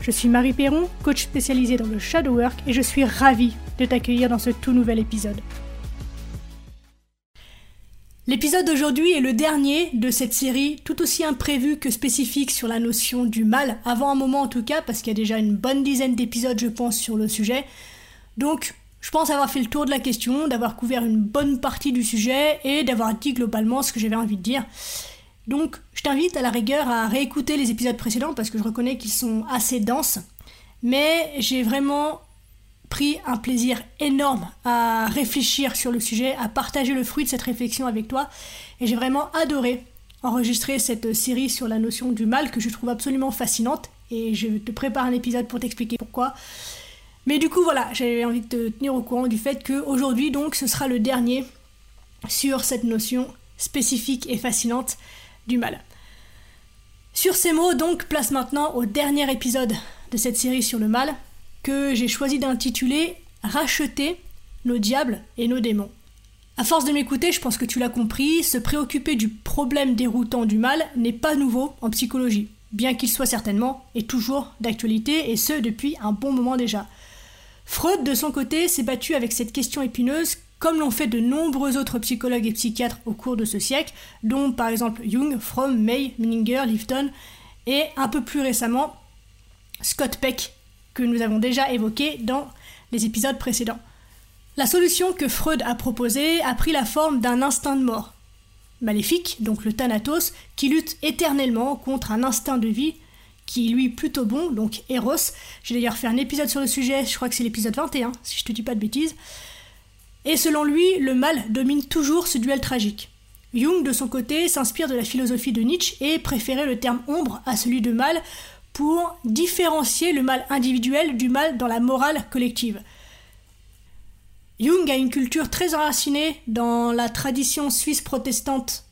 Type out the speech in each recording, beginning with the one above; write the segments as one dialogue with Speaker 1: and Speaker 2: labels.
Speaker 1: Je suis Marie Perron, coach spécialisée dans le shadow work et je suis ravie de t'accueillir dans ce tout nouvel épisode. L'épisode d'aujourd'hui est le dernier de cette série, tout aussi imprévu que spécifique sur la notion du mal, avant un moment en tout cas, parce qu'il y a déjà une bonne dizaine d'épisodes, je pense, sur le sujet. Donc, je pense avoir fait le tour de la question, d'avoir couvert une bonne partie du sujet et d'avoir dit globalement ce que j'avais envie de dire. Donc, je t'invite à la rigueur à réécouter les épisodes précédents parce que je reconnais qu'ils sont assez denses. Mais j'ai vraiment pris un plaisir énorme à réfléchir sur le sujet, à partager le fruit de cette réflexion avec toi. Et j'ai vraiment adoré enregistrer cette série sur la notion du mal que je trouve absolument fascinante. Et je te prépare un épisode pour t'expliquer pourquoi. Mais du coup, voilà, j'avais envie de te tenir au courant du fait qu'aujourd'hui, donc, ce sera le dernier sur cette notion spécifique et fascinante du mal. Sur ces mots, donc, place maintenant au dernier épisode de cette série sur le mal, que j'ai choisi d'intituler Racheter nos diables et nos démons. À force de m'écouter, je pense que tu l'as compris, se préoccuper du problème déroutant du mal n'est pas nouveau en psychologie, bien qu'il soit certainement et toujours d'actualité, et ce depuis un bon moment déjà. Freud, de son côté, s'est battu avec cette question épineuse comme l'ont fait de nombreux autres psychologues et psychiatres au cours de ce siècle, dont par exemple Jung, Fromm, May, Menninger, Lifton, et un peu plus récemment Scott Peck, que nous avons déjà évoqué dans les épisodes précédents. La solution que Freud a proposée a pris la forme d'un instinct de mort. Maléfique, donc le Thanatos, qui lutte éternellement contre un instinct de vie qui est lui plutôt bon, donc Eros. J'ai d'ailleurs fait un épisode sur le sujet, je crois que c'est l'épisode 21, si je te dis pas de bêtises. Et selon lui, le mal domine toujours ce duel tragique. Jung, de son côté, s'inspire de la philosophie de Nietzsche et préférait le terme ombre à celui de mal pour différencier le mal individuel du mal dans la morale collective. Jung a une culture très enracinée dans la tradition suisse protestante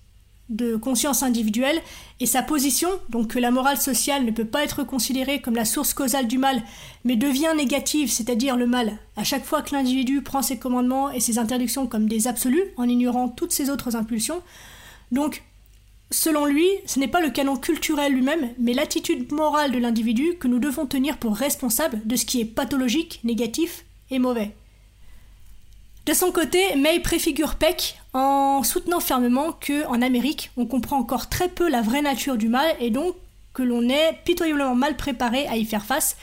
Speaker 1: de conscience individuelle et sa position, donc que la morale sociale ne peut pas être considérée comme la source causale du mal, mais devient négative, c'est-à-dire le mal, à chaque fois que l'individu prend ses commandements et ses interdictions comme des absolus, en ignorant toutes ses autres impulsions. Donc, selon lui, ce n'est pas le canon culturel lui-même, mais l'attitude morale de l'individu que nous devons tenir pour responsable de ce qui est pathologique, négatif et mauvais. De son côté, May préfigure Peck en soutenant fermement que en Amérique, on comprend encore très peu la vraie nature du mal et donc que l'on est pitoyablement mal préparé à y faire face.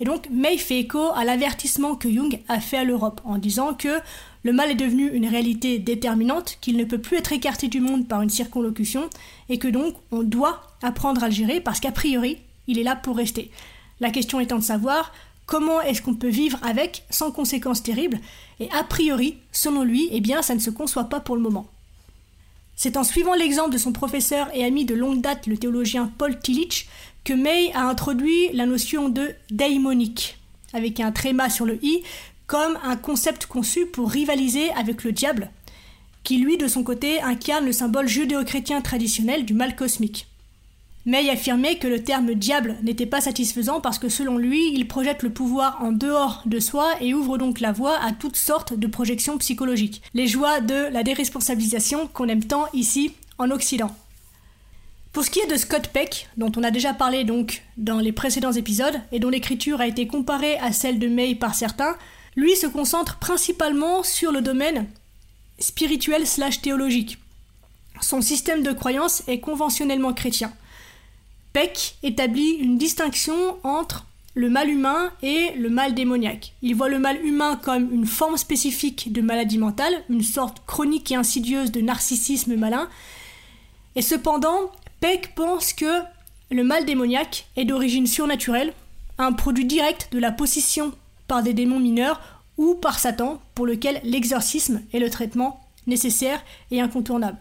Speaker 1: Et donc May fait écho à l'avertissement que Jung a fait à l'Europe en disant que le mal est devenu une réalité déterminante, qu'il ne peut plus être écarté du monde par une circonlocution et que donc on doit apprendre à le gérer parce qu'a priori, il est là pour rester. La question étant de savoir Comment est-ce qu'on peut vivre avec sans conséquences terribles Et a priori, selon lui, eh bien, ça ne se conçoit pas pour le moment. C'est en suivant l'exemple de son professeur et ami de longue date, le théologien Paul Tillich, que May a introduit la notion de daimonique, avec un tréma sur le i, comme un concept conçu pour rivaliser avec le diable, qui lui, de son côté, incarne le symbole judéo-chrétien traditionnel du mal cosmique. May affirmait que le terme diable n'était pas satisfaisant parce que selon lui, il projette le pouvoir en dehors de soi et ouvre donc la voie à toutes sortes de projections psychologiques. Les joies de la déresponsabilisation qu'on aime tant ici en Occident. Pour ce qui est de Scott Peck, dont on a déjà parlé donc dans les précédents épisodes et dont l'écriture a été comparée à celle de May par certains, lui se concentre principalement sur le domaine spirituel slash théologique. Son système de croyance est conventionnellement chrétien. Peck établit une distinction entre le mal humain et le mal démoniaque. Il voit le mal humain comme une forme spécifique de maladie mentale, une sorte chronique et insidieuse de narcissisme malin. Et cependant, Peck pense que le mal démoniaque est d'origine surnaturelle, un produit direct de la possession par des démons mineurs ou par Satan, pour lequel l'exorcisme est le traitement nécessaire et incontournable.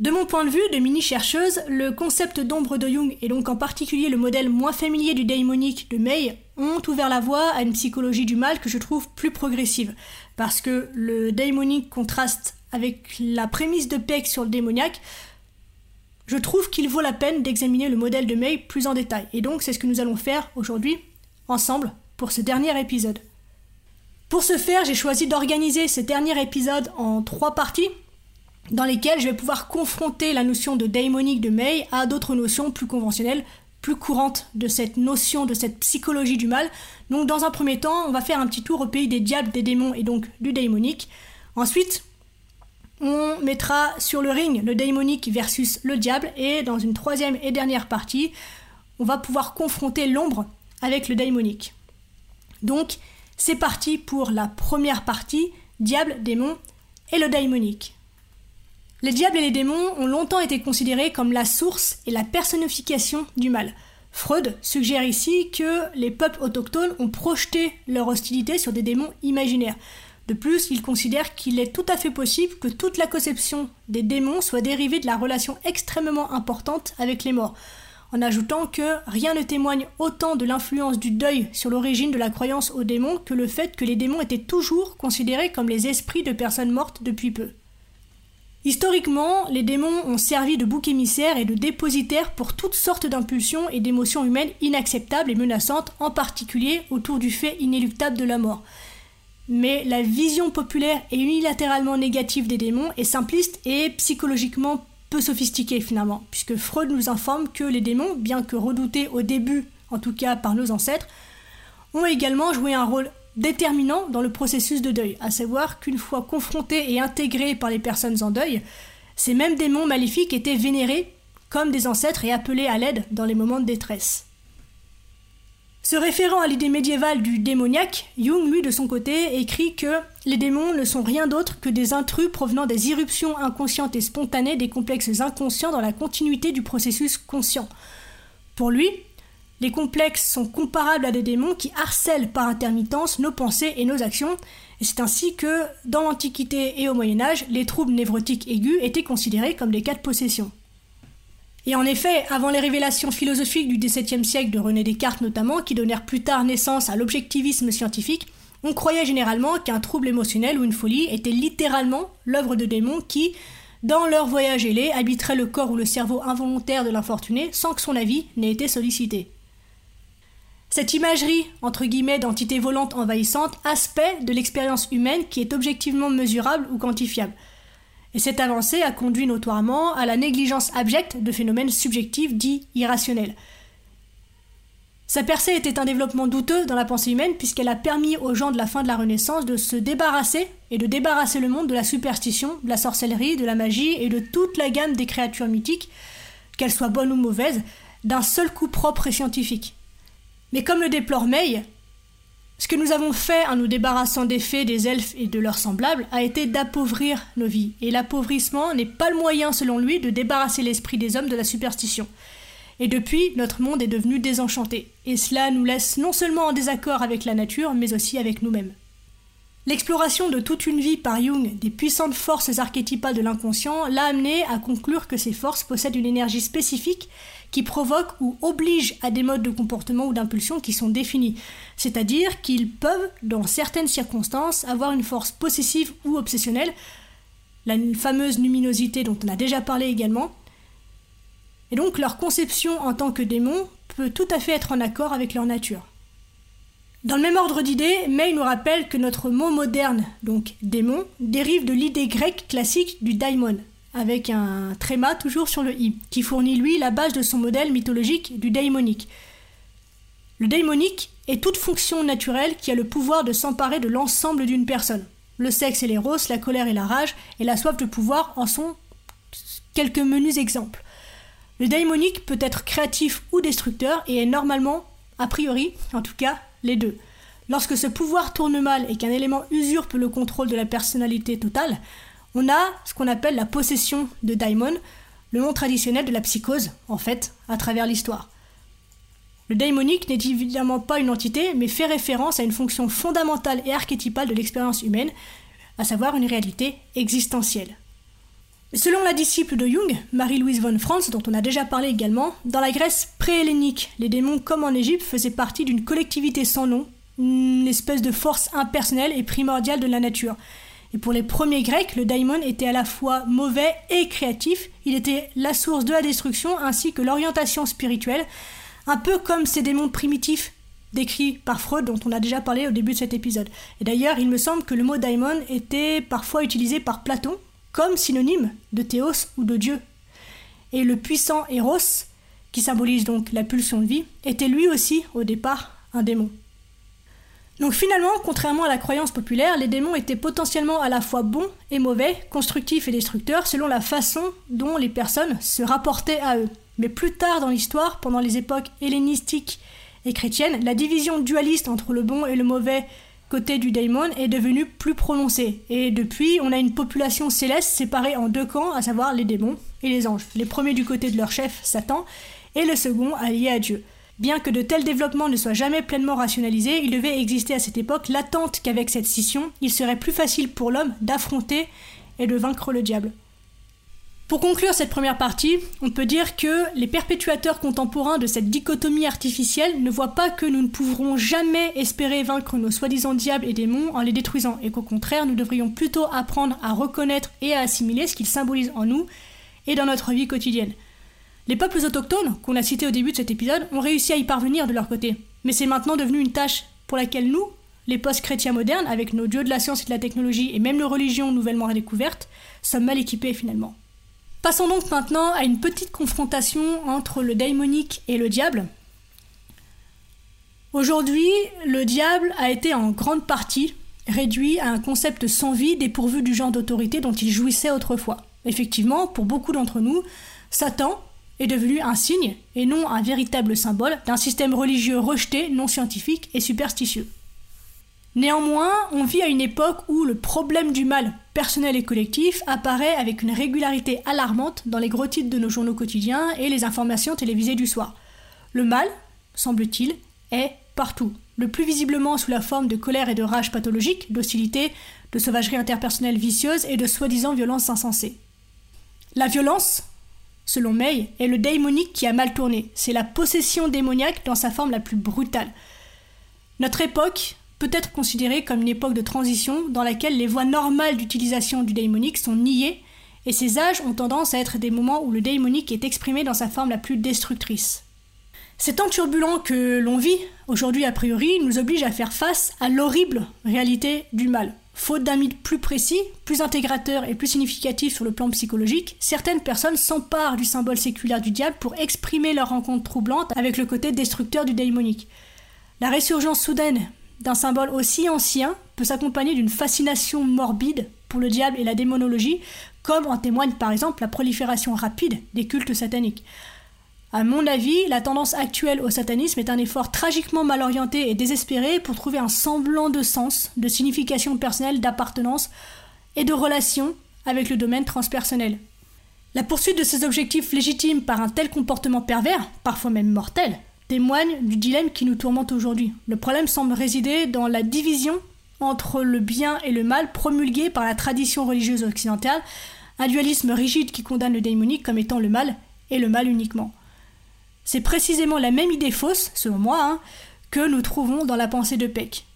Speaker 1: De mon point de vue de mini-chercheuse, le concept d'ombre de Jung, et donc en particulier le modèle moins familier du démonique de May, ont ouvert la voie à une psychologie du mal que je trouve plus progressive. Parce que le daimonique contraste avec la prémisse de Peck sur le démoniaque, je trouve qu'il vaut la peine d'examiner le modèle de May plus en détail. Et donc c'est ce que nous allons faire aujourd'hui, ensemble, pour ce dernier épisode. Pour ce faire, j'ai choisi d'organiser ce dernier épisode en trois parties, dans lesquelles je vais pouvoir confronter la notion de daimonique de May à d'autres notions plus conventionnelles, plus courantes de cette notion, de cette psychologie du mal. Donc dans un premier temps, on va faire un petit tour au pays des diables, des démons et donc du daimonique. Ensuite, on mettra sur le ring le daimonique versus le diable et dans une troisième et dernière partie, on va pouvoir confronter l'ombre avec le daimonique. Donc, c'est parti pour la première partie, diable, démon et le daimonique. Les diables et les démons ont longtemps été considérés comme la source et la personnification du mal. Freud suggère ici que les peuples autochtones ont projeté leur hostilité sur des démons imaginaires. De plus, il considère qu'il est tout à fait possible que toute la conception des démons soit dérivée de la relation extrêmement importante avec les morts, en ajoutant que rien ne témoigne autant de l'influence du deuil sur l'origine de la croyance aux démons que le fait que les démons étaient toujours considérés comme les esprits de personnes mortes depuis peu. Historiquement, les démons ont servi de bouc émissaire et de dépositaire pour toutes sortes d'impulsions et d'émotions humaines inacceptables et menaçantes, en particulier autour du fait inéluctable de la mort. Mais la vision populaire et unilatéralement négative des démons est simpliste et psychologiquement peu sophistiquée finalement, puisque Freud nous informe que les démons, bien que redoutés au début, en tout cas par nos ancêtres, ont également joué un rôle déterminant dans le processus de deuil, à savoir qu'une fois confrontés et intégrés par les personnes en deuil, ces mêmes démons maléfiques étaient vénérés comme des ancêtres et appelés à l'aide dans les moments de détresse. Se référant à l'idée médiévale du démoniaque, Jung, lui, de son côté, écrit que les démons ne sont rien d'autre que des intrus provenant des irruptions inconscientes et spontanées des complexes inconscients dans la continuité du processus conscient. Pour lui, les complexes sont comparables à des démons qui harcèlent par intermittence nos pensées et nos actions, et c'est ainsi que, dans l'Antiquité et au Moyen Âge, les troubles névrotiques aigus étaient considérés comme des cas de possession. Et en effet, avant les révélations philosophiques du XVIIe siècle de René Descartes notamment, qui donnèrent plus tard naissance à l'objectivisme scientifique, on croyait généralement qu'un trouble émotionnel ou une folie était littéralement l'œuvre de démons qui, dans leur voyage ailé, habiteraient le corps ou le cerveau involontaire de l'infortuné sans que son avis n'ait été sollicité. Cette imagerie, entre guillemets, d'entité volante envahissante, aspect de l'expérience humaine qui est objectivement mesurable ou quantifiable. Et cette avancée a conduit notoirement à la négligence abjecte de phénomènes subjectifs dits irrationnels. Sa percée était un développement douteux dans la pensée humaine puisqu'elle a permis aux gens de la fin de la Renaissance de se débarrasser et de débarrasser le monde de la superstition, de la sorcellerie, de la magie et de toute la gamme des créatures mythiques, qu'elles soient bonnes ou mauvaises, d'un seul coup propre et scientifique. Mais comme le déplore May, ce que nous avons fait en nous débarrassant des fées, des elfes et de leurs semblables a été d'appauvrir nos vies. Et l'appauvrissement n'est pas le moyen, selon lui, de débarrasser l'esprit des hommes de la superstition. Et depuis, notre monde est devenu désenchanté. Et cela nous laisse non seulement en désaccord avec la nature, mais aussi avec nous-mêmes. L'exploration de toute une vie par Jung des puissantes forces archétypales de l'inconscient l'a amené à conclure que ces forces possèdent une énergie spécifique qui provoquent ou obligent à des modes de comportement ou d'impulsion qui sont définis, c'est-à-dire qu'ils peuvent, dans certaines circonstances, avoir une force possessive ou obsessionnelle, la fameuse luminosité dont on a déjà parlé également, et donc leur conception en tant que démon peut tout à fait être en accord avec leur nature. Dans le même ordre d'idées, May nous rappelle que notre mot moderne, donc démon, dérive de l'idée grecque classique du daimon, avec un tréma toujours sur le i, qui fournit lui la base de son modèle mythologique du daimonique. Le daimonique est toute fonction naturelle qui a le pouvoir de s'emparer de l'ensemble d'une personne. Le sexe et l'éros, la colère et la rage, et la soif de pouvoir en sont quelques menus exemples. Le daimonique peut être créatif ou destructeur et est normalement, a priori, en tout cas, les deux. Lorsque ce pouvoir tourne mal et qu'un élément usurpe le contrôle de la personnalité totale, on a ce qu'on appelle la possession de daimon, le nom traditionnel de la psychose, en fait, à travers l'histoire. Le daimonique n'est évidemment pas une entité, mais fait référence à une fonction fondamentale et archétypale de l'expérience humaine, à savoir une réalité existentielle. Selon la disciple de Jung, Marie-Louise von Franz, dont on a déjà parlé également, dans la Grèce pré-hellénique, les démons, comme en Égypte, faisaient partie d'une collectivité sans nom, une espèce de force impersonnelle et primordiale de la nature. Et pour les premiers Grecs, le daimon était à la fois mauvais et créatif, il était la source de la destruction ainsi que l'orientation spirituelle, un peu comme ces démons primitifs décrits par Freud dont on a déjà parlé au début de cet épisode. Et d'ailleurs, il me semble que le mot daimon était parfois utilisé par Platon comme synonyme de théos ou de Dieu. Et le puissant Eros, qui symbolise donc la pulsion de vie, était lui aussi au départ un démon. Donc finalement, contrairement à la croyance populaire, les démons étaient potentiellement à la fois bons et mauvais, constructifs et destructeurs, selon la façon dont les personnes se rapportaient à eux. Mais plus tard dans l'histoire, pendant les époques hellénistiques et chrétiennes, la division dualiste entre le bon et le mauvais côté du daimon est devenue plus prononcée. Et depuis, on a une population céleste séparée en deux camps, à savoir les démons et les anges. Les premiers du côté de leur chef, Satan, et le second allié à Dieu. Bien que de tels développements ne soient jamais pleinement rationalisés, il devait exister à cette époque l'attente qu'avec cette scission, il serait plus facile pour l'homme d'affronter et de vaincre le diable. Pour conclure cette première partie, on peut dire que les perpétuateurs contemporains de cette dichotomie artificielle ne voient pas que nous ne pourrons jamais espérer vaincre nos soi-disant diables et démons en les détruisant, et qu'au contraire, nous devrions plutôt apprendre à reconnaître et à assimiler ce qu'ils symbolisent en nous et dans notre vie quotidienne. Les peuples autochtones, qu'on a cités au début de cet épisode, ont réussi à y parvenir de leur côté. Mais c'est maintenant devenu une tâche pour laquelle nous, les post-chrétiens modernes, avec nos dieux de la science et de la technologie et même nos religions nouvellement redécouvertes, sommes mal équipés finalement. Passons donc maintenant à une petite confrontation entre le daimonique et le diable. Aujourd'hui, le diable a été en grande partie réduit à un concept sans vie dépourvu du genre d'autorité dont il jouissait autrefois. Effectivement, pour beaucoup d'entre nous, Satan, est devenu un signe et non un véritable symbole d'un système religieux rejeté, non scientifique et superstitieux. Néanmoins, on vit à une époque où le problème du mal personnel et collectif apparaît avec une régularité alarmante dans les gros titres de nos journaux quotidiens et les informations télévisées du soir. Le mal, semble-t-il, est partout, le plus visiblement sous la forme de colère et de rage pathologique, d'hostilité, de sauvagerie interpersonnelle vicieuse et de soi-disant violence insensée. La violence, selon May, est le daimonique qui a mal tourné. C'est la possession démoniaque dans sa forme la plus brutale. Notre époque peut être considérée comme une époque de transition dans laquelle les voies normales d'utilisation du daimonique sont niées et ces âges ont tendance à être des moments où le daimonique est exprimé dans sa forme la plus destructrice. Ces temps turbulents que l'on vit aujourd'hui a priori nous obligent à faire face à l'horrible réalité du mal. Faute d'un mythe plus précis, plus intégrateur et plus significatif sur le plan psychologique, certaines personnes s'emparent du symbole séculaire du diable pour exprimer leur rencontre troublante avec le côté destructeur du démonique. La résurgence soudaine d'un symbole aussi ancien peut s'accompagner d'une fascination morbide pour le diable et la démonologie, comme en témoigne par exemple la prolifération rapide des cultes sataniques. À mon avis, la tendance actuelle au satanisme est un effort tragiquement mal orienté et désespéré pour trouver un semblant de sens, de signification personnelle, d'appartenance et de relation avec le domaine transpersonnel. La poursuite de ces objectifs légitimes par un tel comportement pervers, parfois même mortel, témoigne du dilemme qui nous tourmente aujourd'hui. Le problème semble résider dans la division entre le bien et le mal promulguée par la tradition religieuse occidentale, un dualisme rigide qui condamne le démonique comme étant le mal et le mal uniquement. C'est précisément la même idée fausse, selon moi, hein, que nous trouvons dans la pensée de Peck.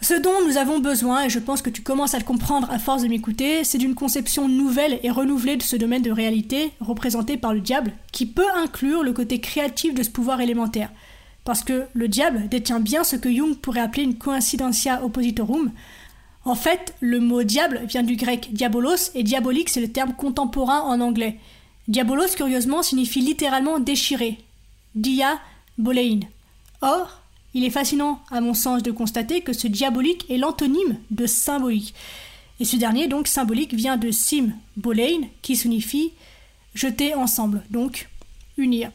Speaker 1: Ce dont nous avons besoin, et je pense que tu commences à le comprendre à force de m'écouter, c'est d'une conception nouvelle et renouvelée de ce domaine de réalité représenté par le diable, qui peut inclure le côté créatif de ce pouvoir élémentaire. Parce que le diable détient bien ce que Jung pourrait appeler une coincidentia oppositorum. En fait, le mot diable vient du grec diabolos, et diabolique c'est le terme contemporain en anglais. Diabolos, curieusement, signifie littéralement déchirer, dia bolein. Or, il est fascinant, à mon sens, de constater que ce diabolique est l'antonyme de symbolique. Et ce dernier, donc symbolique, vient de sim bolein, qui signifie jeter ensemble, donc unir.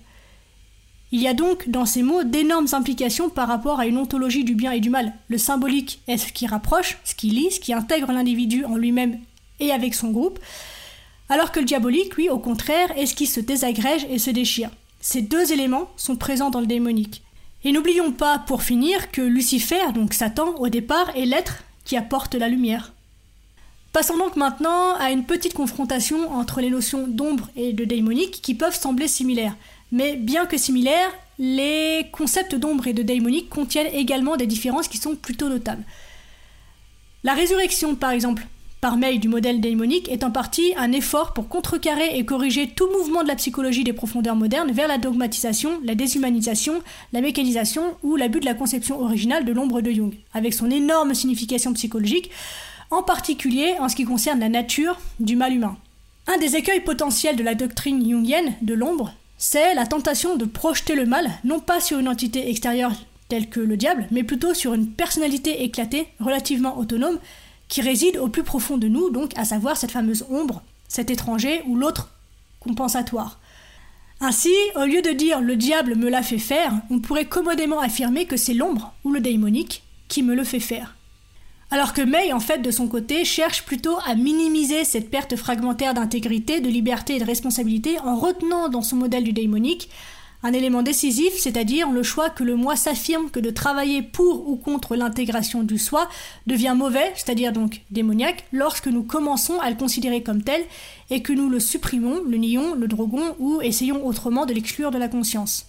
Speaker 1: Il y a donc dans ces mots d'énormes implications par rapport à une ontologie du bien et du mal. Le symbolique est ce qui rapproche, ce qui lie, ce qui intègre l'individu en lui-même et avec son groupe, alors que le diabolique, lui, au contraire, est ce qui se désagrège et se déchire. Ces deux éléments sont présents dans le démonique. Et n'oublions pas, pour finir, que Lucifer, donc Satan, au départ, est l'être qui apporte la lumière. Passons donc maintenant à une petite confrontation entre les notions d'ombre et de daimonique qui peuvent sembler similaires. Mais bien que similaires, les concepts d'ombre et de daimonique contiennent également des différences qui sont plutôt notables. La résurrection, par exemple, par mail du modèle daimonique est en partie un effort pour contrecarrer et corriger tout mouvement de la psychologie des profondeurs modernes vers la dogmatisation, la déshumanisation, la mécanisation ou l'abus de la conception originale de l'ombre de Jung, avec son énorme signification psychologique, en particulier en ce qui concerne la nature du mal humain. Un des écueils potentiels de la doctrine jungienne de l'ombre, c'est la tentation de projeter le mal non pas sur une entité extérieure telle que le diable, mais plutôt sur une personnalité éclatée, relativement autonome, qui réside au plus profond de nous, donc à savoir cette fameuse ombre, cet étranger ou l'autre compensatoire. Ainsi, au lieu de dire le diable me l'a fait faire, on pourrait commodément affirmer que c'est l'ombre ou le démonique qui me le fait faire. Alors que May, en fait, de son côté, cherche plutôt à minimiser cette perte fragmentaire d'intégrité, de liberté et de responsabilité en retenant dans son modèle du démonique un élément décisif, c'est-à-dire le choix que le moi s'affirme que de travailler pour ou contre l'intégration du soi devient mauvais, c'est-à-dire donc démoniaque, lorsque nous commençons à le considérer comme tel et que nous le supprimons, le nions, le droguons ou essayons autrement de l'exclure de la conscience.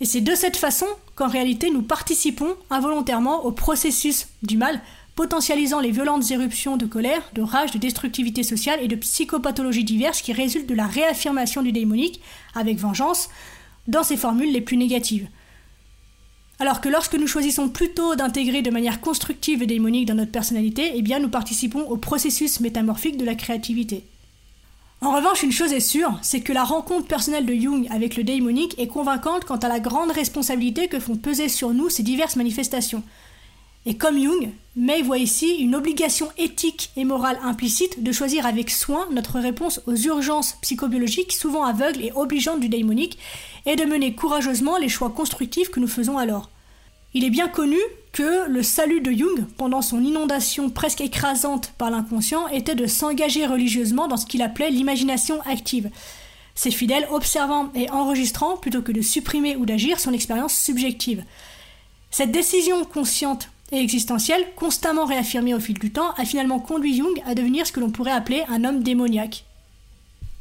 Speaker 1: Et c'est de cette façon qu'en réalité nous participons involontairement au processus du mal, potentialisant les violentes éruptions de colère, de rage, de destructivité sociale et de psychopathologies diverses qui résultent de la réaffirmation du démonique, avec vengeance, dans ses formules les plus négatives. Alors que lorsque nous choisissons plutôt d'intégrer de manière constructive et démonique dans notre personnalité, eh bien nous participons au processus métamorphique de la créativité. En revanche, une chose est sûre, c'est que la rencontre personnelle de Jung avec le démonique est convaincante quant à la grande responsabilité que font peser sur nous ces diverses manifestations. Et comme Jung, May voit ici une obligation éthique et morale implicite de choisir avec soin notre réponse aux urgences psychobiologiques souvent aveugles et obligeantes du démonique et de mener courageusement les choix constructifs que nous faisons alors. Il est bien connu que le salut de Jung, pendant son inondation presque écrasante par l'inconscient, était de s'engager religieusement dans ce qu'il appelait l'imagination active. Ses fidèles observant et enregistrant plutôt que de supprimer ou d'agir son expérience subjective. Cette décision consciente et existentielle, constamment réaffirmée au fil du temps, a finalement conduit Jung à devenir ce que l'on pourrait appeler un homme démoniaque.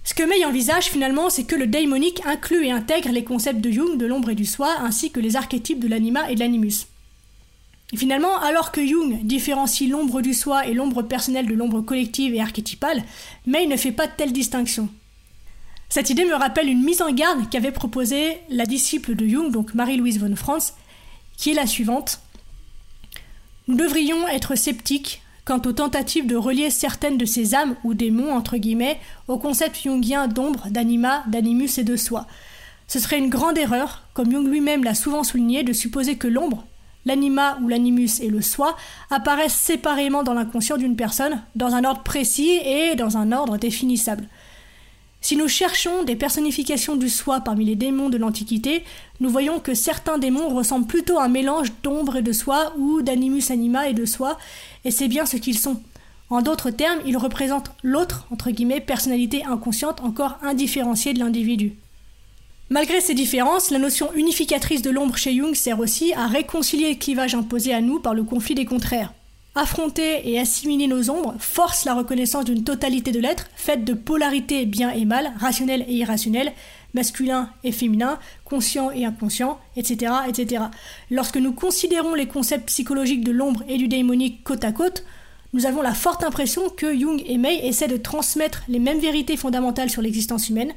Speaker 1: Ce que May envisage finalement, c'est que le démonique inclut et intègre les concepts de Jung, de l'ombre et du soi, ainsi que les archétypes de l'anima et de l'animus. finalement, alors que Jung différencie l'ombre du soi et l'ombre personnelle de l'ombre collective et archétypale, May ne fait pas de telle distinction. Cette idée me rappelle une mise en garde qu'avait proposée la disciple de Jung, donc Marie-Louise von Franz, qui est la suivante. Nous devrions être sceptiques quant aux tentatives de relier certaines de ces âmes ou démons entre guillemets au concept jungien d'ombre, d'anima, d'animus et de soi. Ce serait une grande erreur, comme Jung lui-même l'a souvent souligné, de supposer que l'ombre, l'anima ou l'animus et le soi apparaissent séparément dans l'inconscient d'une personne, dans un ordre précis et dans un ordre définissable. Si nous cherchons des personnifications du soi parmi les démons de l'Antiquité, nous voyons que certains démons ressemblent plutôt à un mélange d'ombre et de soi ou d'animus anima et de soi, et c'est bien ce qu'ils sont. En d'autres termes, ils représentent l'autre, entre guillemets, personnalité inconsciente encore indifférenciée de l'individu. Malgré ces différences, la notion unificatrice de l'ombre chez Jung sert aussi à réconcilier le clivage imposé à nous par le conflit des contraires. Affronter et assimiler nos ombres force la reconnaissance d'une totalité de l'être, faite de polarité bien et mal, rationnel et irrationnel, masculin et féminin, conscient et inconscient, etc., etc. Lorsque nous considérons les concepts psychologiques de l'ombre et du démonique côte à côte, nous avons la forte impression que Jung et May essaient de transmettre les mêmes vérités fondamentales sur l'existence humaine,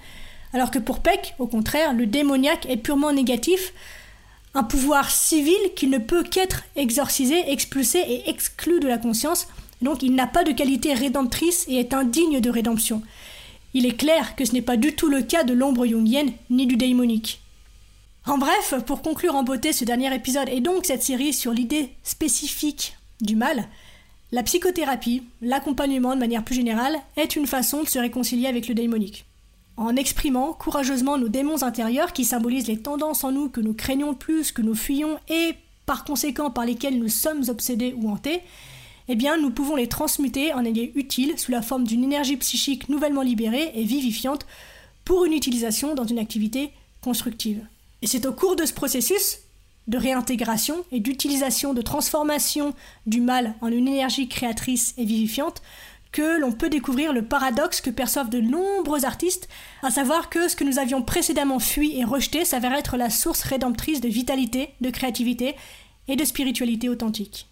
Speaker 1: alors que pour Peck, au contraire, le démoniaque est purement négatif, un pouvoir civil qui ne peut qu'être exorcisé, expulsé et exclu de la conscience, donc il n'a pas de qualité rédemptrice et est indigne de rédemption. Il est clair que ce n'est pas du tout le cas de l'ombre jungienne ni du démonique. En bref, pour conclure en beauté ce dernier épisode et donc cette série sur l'idée spécifique du mal, la psychothérapie, l'accompagnement de manière plus générale, est une façon de se réconcilier avec le démonique en exprimant courageusement nos démons intérieurs qui symbolisent les tendances en nous que nous craignons le plus, que nous fuyons et par conséquent par lesquelles nous sommes obsédés ou hantés, eh bien nous pouvons les transmuter en alliés utiles sous la forme d'une énergie psychique nouvellement libérée et vivifiante pour une utilisation dans une activité constructive. Et c'est au cours de ce processus de réintégration et d'utilisation, de transformation du mal en une énergie créatrice et vivifiante que l'on peut découvrir le paradoxe que perçoivent de nombreux artistes, à savoir que ce que nous avions précédemment fui et rejeté s'avère être la source rédemptrice de vitalité, de créativité et de spiritualité authentique.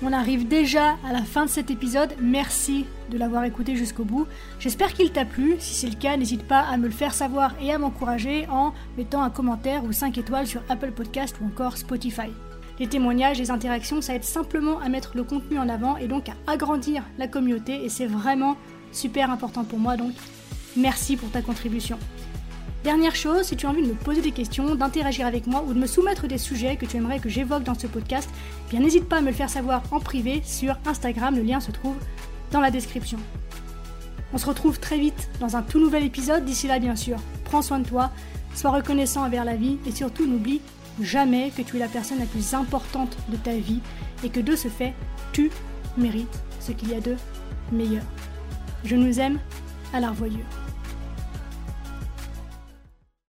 Speaker 1: On arrive déjà à la fin de cet épisode. Merci de l'avoir écouté jusqu'au bout. J'espère qu'il t'a plu. Si c'est le cas, n'hésite pas à me le faire savoir et à m'encourager en mettant un commentaire ou 5 étoiles sur Apple Podcast ou encore Spotify. Les témoignages, les interactions, ça aide simplement à mettre le contenu en avant et donc à agrandir la communauté et c'est vraiment super important pour moi donc merci pour ta contribution. Dernière chose, si tu as envie de me poser des questions, d'interagir avec moi ou de me soumettre des sujets que tu aimerais que j'évoque dans ce podcast, eh bien n'hésite pas à me le faire savoir en privé sur Instagram, le lien se trouve dans la description. On se retrouve très vite dans un tout nouvel épisode, d'ici là bien sûr, prends soin de toi, sois reconnaissant envers la vie et surtout n'oublie jamais que tu es la personne la plus importante de ta vie et que de ce fait, tu mérites ce qu'il y a de meilleur. Je nous aime à la revoyure.